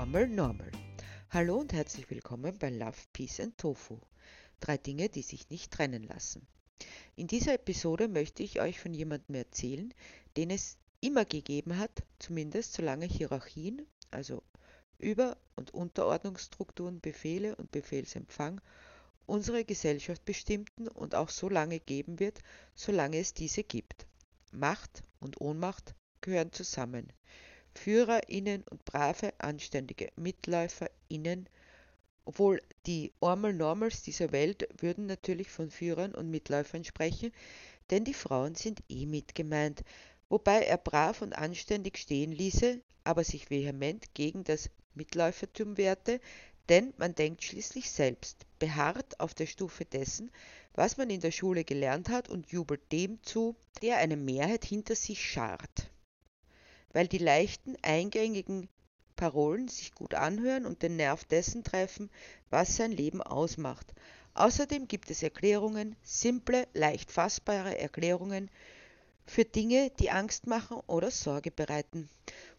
Ormel Normal. Hallo und herzlich willkommen bei Love, Peace and Tofu. Drei Dinge, die sich nicht trennen lassen. In dieser Episode möchte ich euch von jemandem erzählen, den es immer gegeben hat, zumindest solange Hierarchien, also Über- und Unterordnungsstrukturen, Befehle und Befehlsempfang unsere Gesellschaft bestimmten und auch so lange geben wird, solange es diese gibt. Macht und Ohnmacht gehören zusammen. FührerInnen und brave, anständige MitläuferInnen, obwohl die Ormal Normals dieser Welt würden natürlich von Führern und Mitläufern sprechen, denn die Frauen sind eh mit gemeint, wobei er brav und anständig stehen ließe, aber sich vehement gegen das Mitläufertum wehrte, denn man denkt schließlich selbst, beharrt auf der Stufe dessen, was man in der Schule gelernt hat und jubelt dem zu, der eine Mehrheit hinter sich schart weil die leichten, eingängigen Parolen sich gut anhören und den Nerv dessen treffen, was sein Leben ausmacht. Außerdem gibt es Erklärungen, simple, leicht fassbare Erklärungen für Dinge, die Angst machen oder Sorge bereiten.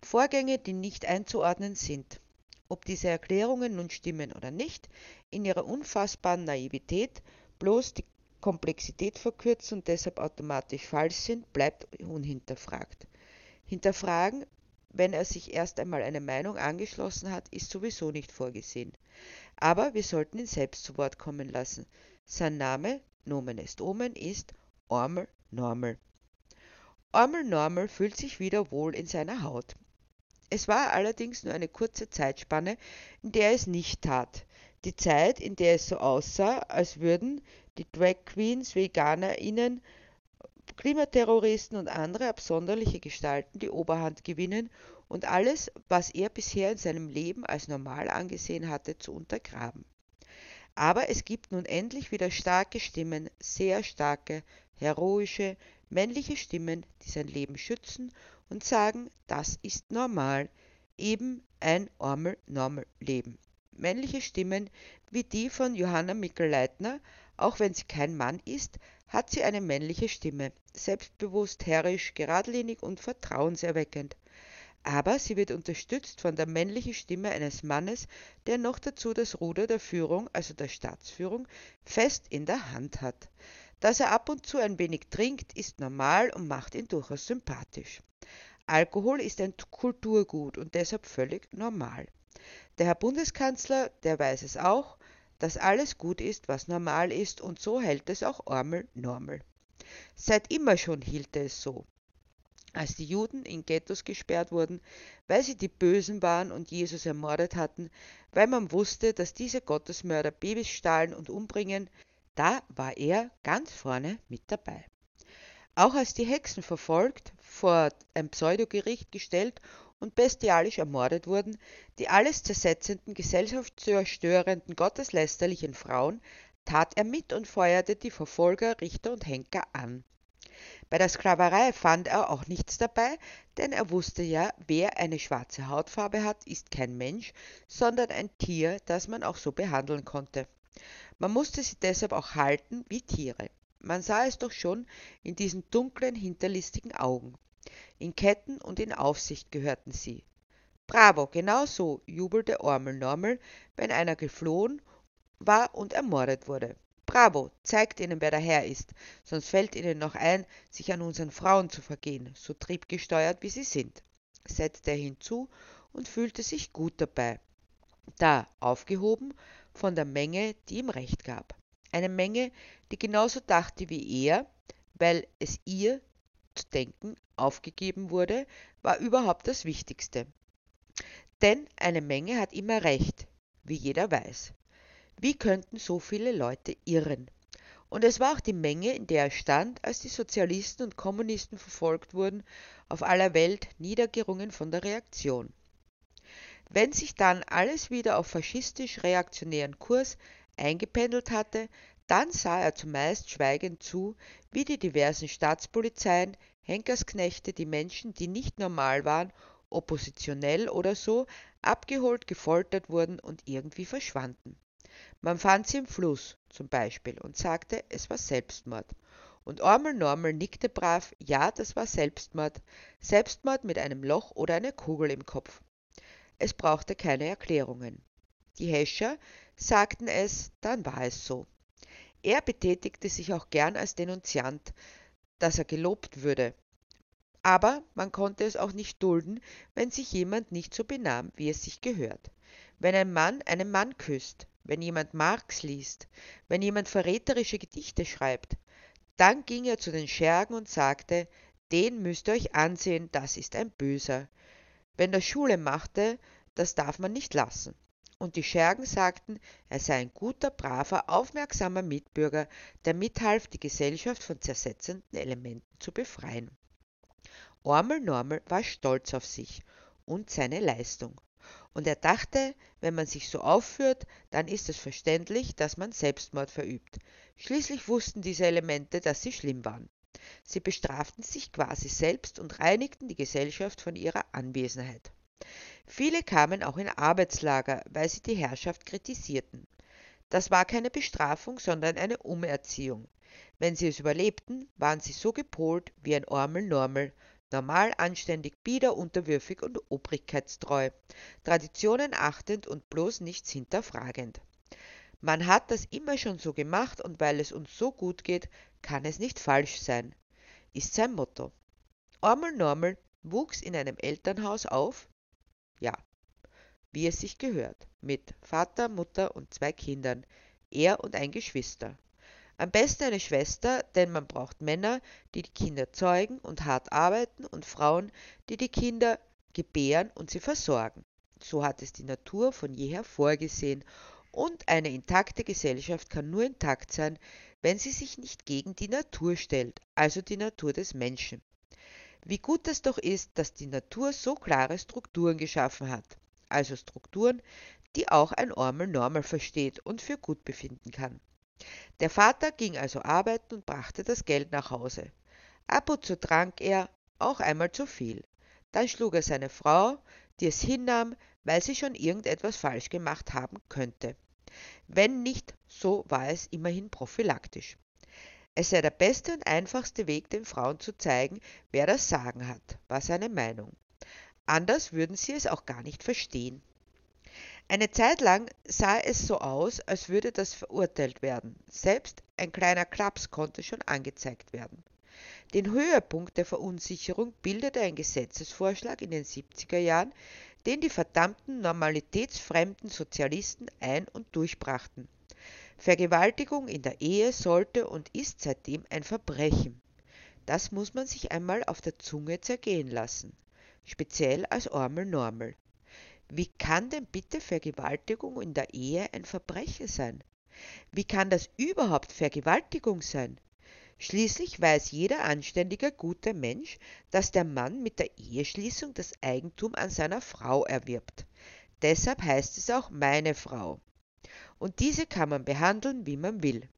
Vorgänge, die nicht einzuordnen sind. Ob diese Erklärungen nun stimmen oder nicht, in ihrer unfassbaren Naivität bloß die Komplexität verkürzen und deshalb automatisch falsch sind, bleibt unhinterfragt. Hinterfragen, wenn er sich erst einmal eine Meinung angeschlossen hat, ist sowieso nicht vorgesehen. Aber wir sollten ihn selbst zu Wort kommen lassen. Sein Name, Nomen est Omen, ist Ormel Normal. Ormel Normal fühlt sich wieder wohl in seiner Haut. Es war allerdings nur eine kurze Zeitspanne, in der es nicht tat. Die Zeit, in der es so aussah, als würden die Drag Queens, VeganerInnen Klimaterroristen und andere absonderliche Gestalten die Oberhand gewinnen und alles, was er bisher in seinem Leben als normal angesehen hatte, zu untergraben. Aber es gibt nun endlich wieder starke Stimmen, sehr starke, heroische, männliche Stimmen, die sein Leben schützen und sagen, das ist normal, eben ein Ormel-Normal-Leben. Männliche Stimmen wie die von Johanna Mikl-Leitner, auch wenn sie kein Mann ist, hat sie eine männliche Stimme, selbstbewusst, herrisch, geradlinig und vertrauenserweckend. Aber sie wird unterstützt von der männlichen Stimme eines Mannes, der noch dazu das Ruder der Führung, also der Staatsführung, fest in der Hand hat. Dass er ab und zu ein wenig trinkt, ist normal und macht ihn durchaus sympathisch. Alkohol ist ein Kulturgut und deshalb völlig normal. Der Herr Bundeskanzler, der weiß es auch, dass alles gut ist, was normal ist, und so hält es auch Ormel normal. Seit immer schon hielt es so. Als die Juden in Ghettos gesperrt wurden, weil sie die Bösen waren und Jesus ermordet hatten, weil man wusste, dass diese Gottesmörder Babys stahlen und umbringen, da war er ganz vorne mit dabei. Auch als die Hexen verfolgt, vor ein Pseudogericht gestellt und bestialisch ermordet wurden, die alles zersetzenden, gesellschaftszerstörenden, gotteslästerlichen Frauen, tat er mit und feuerte die Verfolger, Richter und Henker an. Bei der Sklaverei fand er auch nichts dabei, denn er wusste ja, wer eine schwarze Hautfarbe hat, ist kein Mensch, sondern ein Tier, das man auch so behandeln konnte. Man musste sie deshalb auch halten wie Tiere. Man sah es doch schon in diesen dunklen, hinterlistigen Augen. In Ketten und in Aufsicht gehörten sie. Bravo, genau so, jubelte Ormel Normel, wenn einer geflohen war und ermordet wurde. Bravo, zeigt ihnen, wer der Herr ist, sonst fällt ihnen noch ein, sich an unseren Frauen zu vergehen, so triebgesteuert wie sie sind, setzte er hinzu und fühlte sich gut dabei. Da aufgehoben von der Menge, die ihm Recht gab. Eine Menge, die genauso dachte wie er, weil es ihr zu denken aufgegeben wurde, war überhaupt das Wichtigste. Denn eine Menge hat immer recht, wie jeder weiß. Wie könnten so viele Leute irren? Und es war auch die Menge, in der er stand, als die Sozialisten und Kommunisten verfolgt wurden, auf aller Welt niedergerungen von der Reaktion. Wenn sich dann alles wieder auf faschistisch-reaktionären Kurs eingependelt hatte, dann sah er zumeist schweigend zu, wie die diversen Staatspolizeien, Henkersknechte, die Menschen, die nicht normal waren, oppositionell oder so, abgeholt, gefoltert wurden und irgendwie verschwanden. Man fand sie im Fluss zum Beispiel und sagte, es war Selbstmord. Und Ormel Normal nickte brav, ja, das war Selbstmord. Selbstmord mit einem Loch oder einer Kugel im Kopf. es brauchte keine Erklärungen. Die Häscher sagten es, dann war es so. Er betätigte sich auch gern als Denunziant, dass er gelobt würde. Aber man konnte es auch nicht dulden, wenn sich jemand nicht so benahm, wie es sich gehört. Wenn ein Mann einen Mann küsst, wenn jemand Marx liest, wenn jemand verräterische Gedichte schreibt, dann ging er zu den Schergen und sagte, den müsst ihr euch ansehen, das ist ein Böser. Wenn der Schule machte, das darf man nicht lassen. Und die Schergen sagten, er sei ein guter, braver, aufmerksamer Mitbürger, der mithalf, die Gesellschaft von zersetzenden Elementen zu befreien. Ormel Normel war stolz auf sich und seine Leistung. Und er dachte, wenn man sich so aufführt, dann ist es verständlich, dass man Selbstmord verübt. Schließlich wussten diese Elemente, dass sie schlimm waren. Sie bestraften sich quasi selbst und reinigten die Gesellschaft von ihrer Anwesenheit. Viele kamen auch in Arbeitslager, weil sie die Herrschaft kritisierten. Das war keine Bestrafung, sondern eine Umerziehung. Wenn sie es überlebten, waren sie so gepolt wie ein Ormel Normel, normal, anständig, bieder, unterwürfig und obrigkeitstreu, Traditionen achtend und bloß nichts hinterfragend. Man hat das immer schon so gemacht und weil es uns so gut geht, kann es nicht falsch sein, ist sein Motto. Ormel Normel wuchs in einem Elternhaus auf, ja, wie es sich gehört, mit Vater, Mutter und zwei Kindern, er und ein Geschwister. Am besten eine Schwester, denn man braucht Männer, die die Kinder zeugen und hart arbeiten und Frauen, die die Kinder gebären und sie versorgen. So hat es die Natur von jeher vorgesehen und eine intakte Gesellschaft kann nur intakt sein, wenn sie sich nicht gegen die Natur stellt, also die Natur des Menschen. Wie gut es doch ist, dass die Natur so klare Strukturen geschaffen hat, also Strukturen, die auch ein Ormel Normal versteht und für gut befinden kann. Der Vater ging also arbeiten und brachte das Geld nach Hause. Ab und zu trank er, auch einmal zu viel. Dann schlug er seine Frau, die es hinnahm, weil sie schon irgendetwas falsch gemacht haben könnte. Wenn nicht, so war es immerhin prophylaktisch. Es sei der beste und einfachste Weg, den Frauen zu zeigen, wer das Sagen hat, war seine Meinung. Anders würden sie es auch gar nicht verstehen. Eine Zeit lang sah es so aus, als würde das verurteilt werden. Selbst ein kleiner Klaps konnte schon angezeigt werden. Den Höhepunkt der Verunsicherung bildete ein Gesetzesvorschlag in den 70er Jahren, den die verdammten normalitätsfremden Sozialisten ein- und durchbrachten. Vergewaltigung in der Ehe sollte und ist seitdem ein Verbrechen. Das muss man sich einmal auf der Zunge zergehen lassen, speziell als Ormel Normel. Wie kann denn bitte Vergewaltigung in der Ehe ein Verbrechen sein? Wie kann das überhaupt Vergewaltigung sein? Schließlich weiß jeder anständige, gute Mensch, dass der Mann mit der Eheschließung das Eigentum an seiner Frau erwirbt. Deshalb heißt es auch meine Frau. Und diese kann man behandeln, wie man will.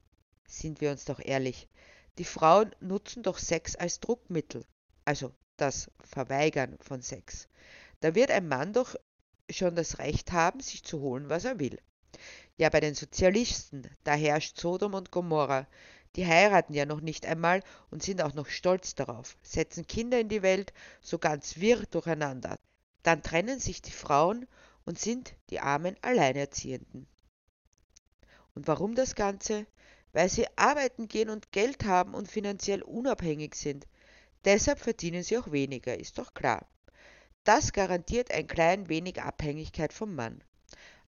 Sind wir uns doch ehrlich, die Frauen nutzen doch Sex als Druckmittel, also das Verweigern von Sex. Da wird ein Mann doch schon das Recht haben, sich zu holen, was er will. Ja, bei den Sozialisten, da herrscht Sodom und Gomorra. Die heiraten ja noch nicht einmal und sind auch noch stolz darauf, setzen Kinder in die Welt, so ganz wirr durcheinander. Dann trennen sich die Frauen und sind die armen Alleinerziehenden. Und warum das Ganze? Weil sie arbeiten gehen und Geld haben und finanziell unabhängig sind. Deshalb verdienen sie auch weniger, ist doch klar. Das garantiert ein klein wenig Abhängigkeit vom Mann.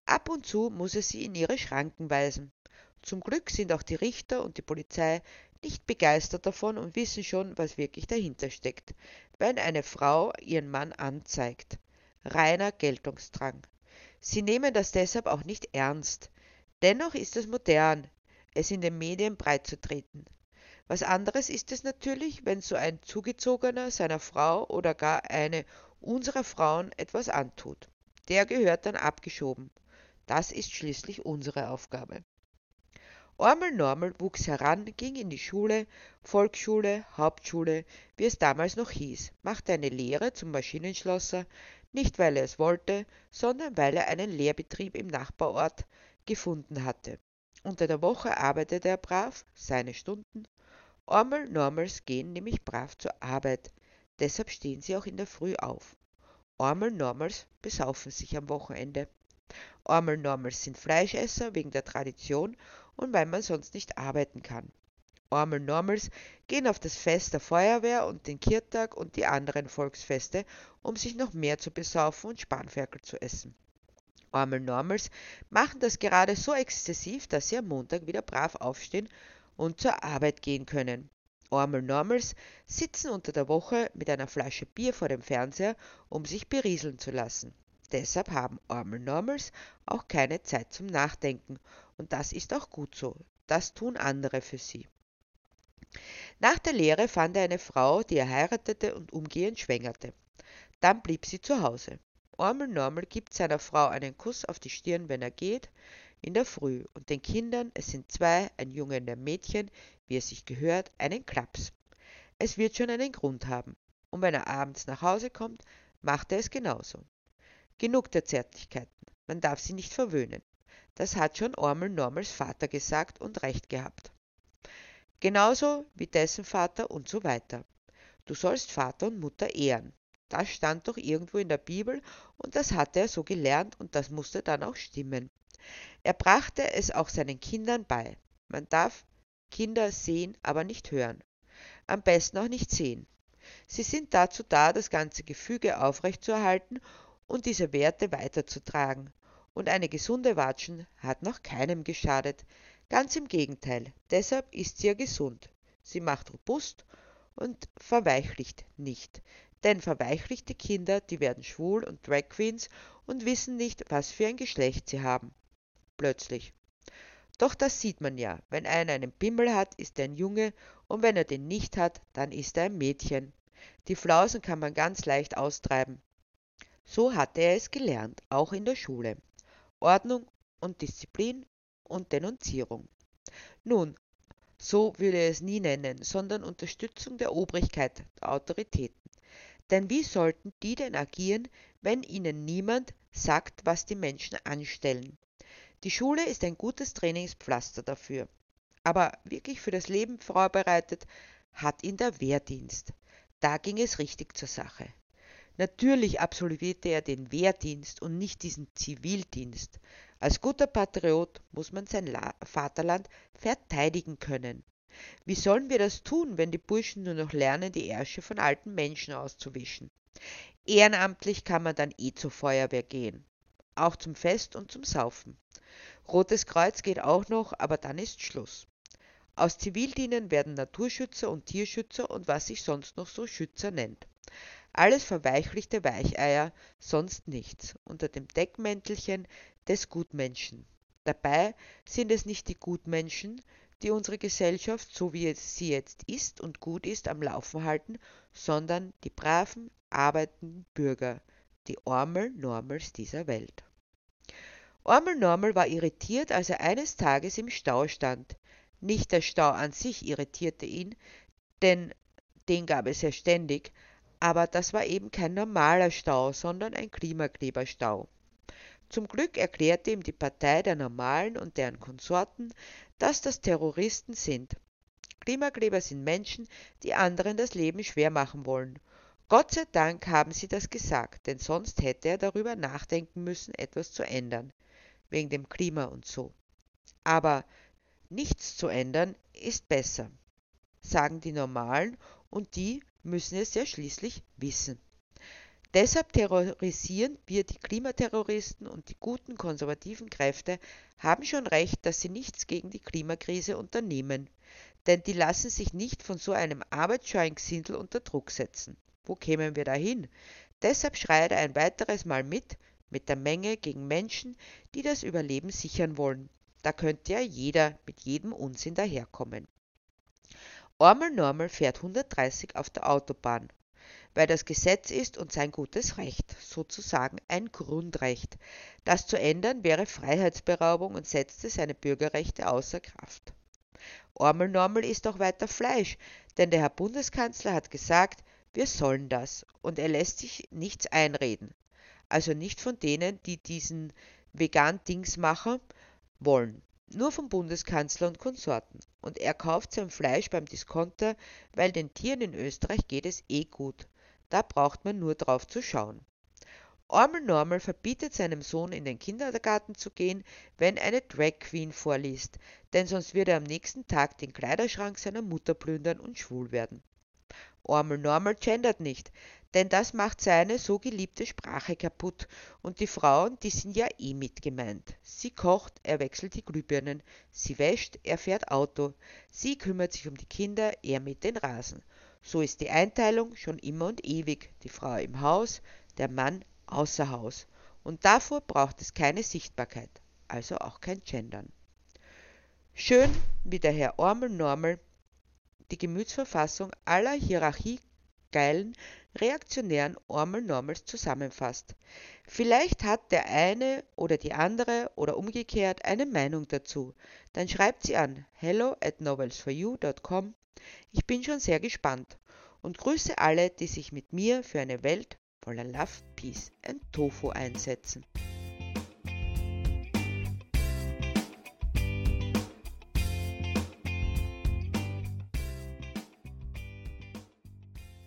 Ab und zu muss er sie in ihre Schranken weisen. Zum Glück sind auch die Richter und die Polizei nicht begeistert davon und wissen schon, was wirklich dahinter steckt, wenn eine Frau ihren Mann anzeigt. Reiner Geltungsdrang. Sie nehmen das deshalb auch nicht ernst. Dennoch ist es modern, es in den Medien breitzutreten. Was anderes ist es natürlich, wenn so ein Zugezogener seiner Frau oder gar eine unserer Frauen etwas antut. Der gehört dann abgeschoben. Das ist schließlich unsere Aufgabe. Ormel Normel wuchs heran, ging in die Schule, Volksschule, Hauptschule, wie es damals noch hieß, machte eine Lehre zum Maschinenschlosser, nicht weil er es wollte, sondern weil er einen Lehrbetrieb im Nachbarort gefunden hatte. Unter der Woche arbeitete er brav, seine Stunden. Ormel Normals gehen nämlich brav zur Arbeit, Deshalb stehen sie auch in der Früh auf. Armel Normals besaufen sich am Wochenende. Armel Normals sind Fleischesser wegen der Tradition und weil man sonst nicht arbeiten kann. Armel Normals gehen auf das Fest der Feuerwehr und den Kirtag und die anderen Volksfeste, um sich noch mehr zu besaufen und Spanferkel zu essen. Armel Normals machen das gerade so exzessiv, dass sie am Montag wieder brav aufstehen und zur Arbeit gehen können. Ormel Normals sitzen unter der Woche mit einer Flasche Bier vor dem Fernseher, um sich berieseln zu lassen. Deshalb haben Ormel Normals auch keine Zeit zum Nachdenken. Und das ist auch gut so. Das tun andere für sie. Nach der Lehre fand er eine Frau, die er heiratete und umgehend schwängerte. Dann blieb sie zu Hause. Ormel Normal gibt seiner Frau einen Kuss auf die Stirn, wenn er geht, in der Früh, und den Kindern, es sind zwei, ein Junge und ein Mädchen, wie es sich gehört, einen Klaps. Es wird schon einen Grund haben. Und wenn er abends nach Hause kommt, macht er es genauso. Genug der Zärtlichkeiten. Man darf sie nicht verwöhnen. Das hat schon Ormel Normals Vater gesagt und recht gehabt. Genauso wie dessen Vater und so weiter. Du sollst Vater und Mutter ehren. Das stand doch irgendwo in der Bibel und das hatte er so gelernt und das musste dann auch stimmen. Er brachte es auch seinen Kindern bei. Man darf Kinder sehen, aber nicht hören. Am besten auch nicht sehen. Sie sind dazu da, das ganze Gefüge aufrechtzuerhalten und diese Werte weiterzutragen. Und eine gesunde Watschen hat noch keinem geschadet. Ganz im Gegenteil, deshalb ist sie ja gesund. Sie macht robust und verweichlicht nicht. Denn verweichlichte Kinder, die werden schwul und Drag Queens und wissen nicht, was für ein Geschlecht sie haben. Plötzlich. Doch das sieht man ja. Wenn einer einen Bimmel hat, ist er ein Junge und wenn er den nicht hat, dann ist er ein Mädchen. Die Flausen kann man ganz leicht austreiben. So hatte er es gelernt, auch in der Schule. Ordnung und Disziplin und Denunzierung. Nun, so würde er es nie nennen, sondern Unterstützung der Obrigkeit, der Autoritäten. Denn wie sollten die denn agieren, wenn ihnen niemand sagt, was die Menschen anstellen? Die Schule ist ein gutes Trainingspflaster dafür. Aber wirklich für das Leben vorbereitet hat ihn der Wehrdienst. Da ging es richtig zur Sache. Natürlich absolvierte er den Wehrdienst und nicht diesen Zivildienst. Als guter Patriot muss man sein Vaterland verteidigen können. Wie sollen wir das tun, wenn die Burschen nur noch lernen, die Ärsche von alten Menschen auszuwischen? Ehrenamtlich kann man dann eh zur Feuerwehr gehen. Auch zum Fest und zum Saufen. Rotes Kreuz geht auch noch, aber dann ist Schluss. Aus Zivildienen werden Naturschützer und Tierschützer und was sich sonst noch so Schützer nennt. Alles verweichlichte Weicheier, sonst nichts, unter dem Deckmäntelchen des Gutmenschen. Dabei sind es nicht die Gutmenschen, die unsere Gesellschaft, so wie sie jetzt ist und gut ist, am Laufen halten, sondern die braven, arbeitenden Bürger, die Ormel Normals dieser Welt. Ormel Normal war irritiert, als er eines Tages im Stau stand. Nicht der Stau an sich irritierte ihn, denn den gab es ja ständig, aber das war eben kein normaler Stau, sondern ein Klimakleberstau. Zum Glück erklärte ihm die Partei der Normalen und deren Konsorten, dass das Terroristen sind. Klimakleber sind Menschen, die anderen das Leben schwer machen wollen. Gott sei Dank haben sie das gesagt, denn sonst hätte er darüber nachdenken müssen, etwas zu ändern wegen dem Klima und so. Aber nichts zu ändern ist besser, sagen die Normalen und die müssen es ja schließlich wissen. Deshalb terrorisieren wir die Klimaterroristen und die guten konservativen Kräfte haben schon recht, dass sie nichts gegen die Klimakrise unternehmen, denn die lassen sich nicht von so einem arbeitsscheuen Gesindel unter Druck setzen. Wo kämen wir dahin? Deshalb schreit er ein weiteres Mal mit, mit der Menge gegen Menschen, die das Überleben sichern wollen. Da könnte ja jeder mit jedem Unsinn daherkommen. Ormel Normal fährt 130 auf der Autobahn, weil das Gesetz ist und sein gutes Recht, sozusagen ein Grundrecht. Das zu ändern wäre Freiheitsberaubung und setzte seine Bürgerrechte außer Kraft. Ormel Normal ist auch weiter Fleisch, denn der Herr Bundeskanzler hat gesagt, wir sollen das, und er lässt sich nichts einreden also nicht von denen, die diesen Vegan-Dings machen wollen, nur vom Bundeskanzler und Konsorten. Und er kauft sein Fleisch beim Diskonter, weil den Tieren in Österreich geht es eh gut. Da braucht man nur drauf zu schauen. Ormel Normal verbietet seinem Sohn in den Kindergarten zu gehen, wenn eine Drag Queen vorliest, denn sonst würde er am nächsten Tag den Kleiderschrank seiner Mutter plündern und schwul werden. Ormel Normal gendert nicht, denn das macht seine so geliebte Sprache kaputt und die Frauen, die sind ja eh mit gemeint. Sie kocht, er wechselt die Glühbirnen, sie wäscht, er fährt Auto, sie kümmert sich um die Kinder, er mit den Rasen. So ist die Einteilung schon immer und ewig, die Frau im Haus, der Mann außer Haus. Und davor braucht es keine Sichtbarkeit, also auch kein Gendern. Schön, wie der Herr Ormel Normal die Gemütsverfassung aller hierarchiegeilen, reaktionären Ormel Normals zusammenfasst. Vielleicht hat der eine oder die andere oder umgekehrt eine Meinung dazu. Dann schreibt sie an hello at novelsforyou.com. Ich bin schon sehr gespannt und grüße alle, die sich mit mir für eine Welt voller Love, Peace and Tofu einsetzen.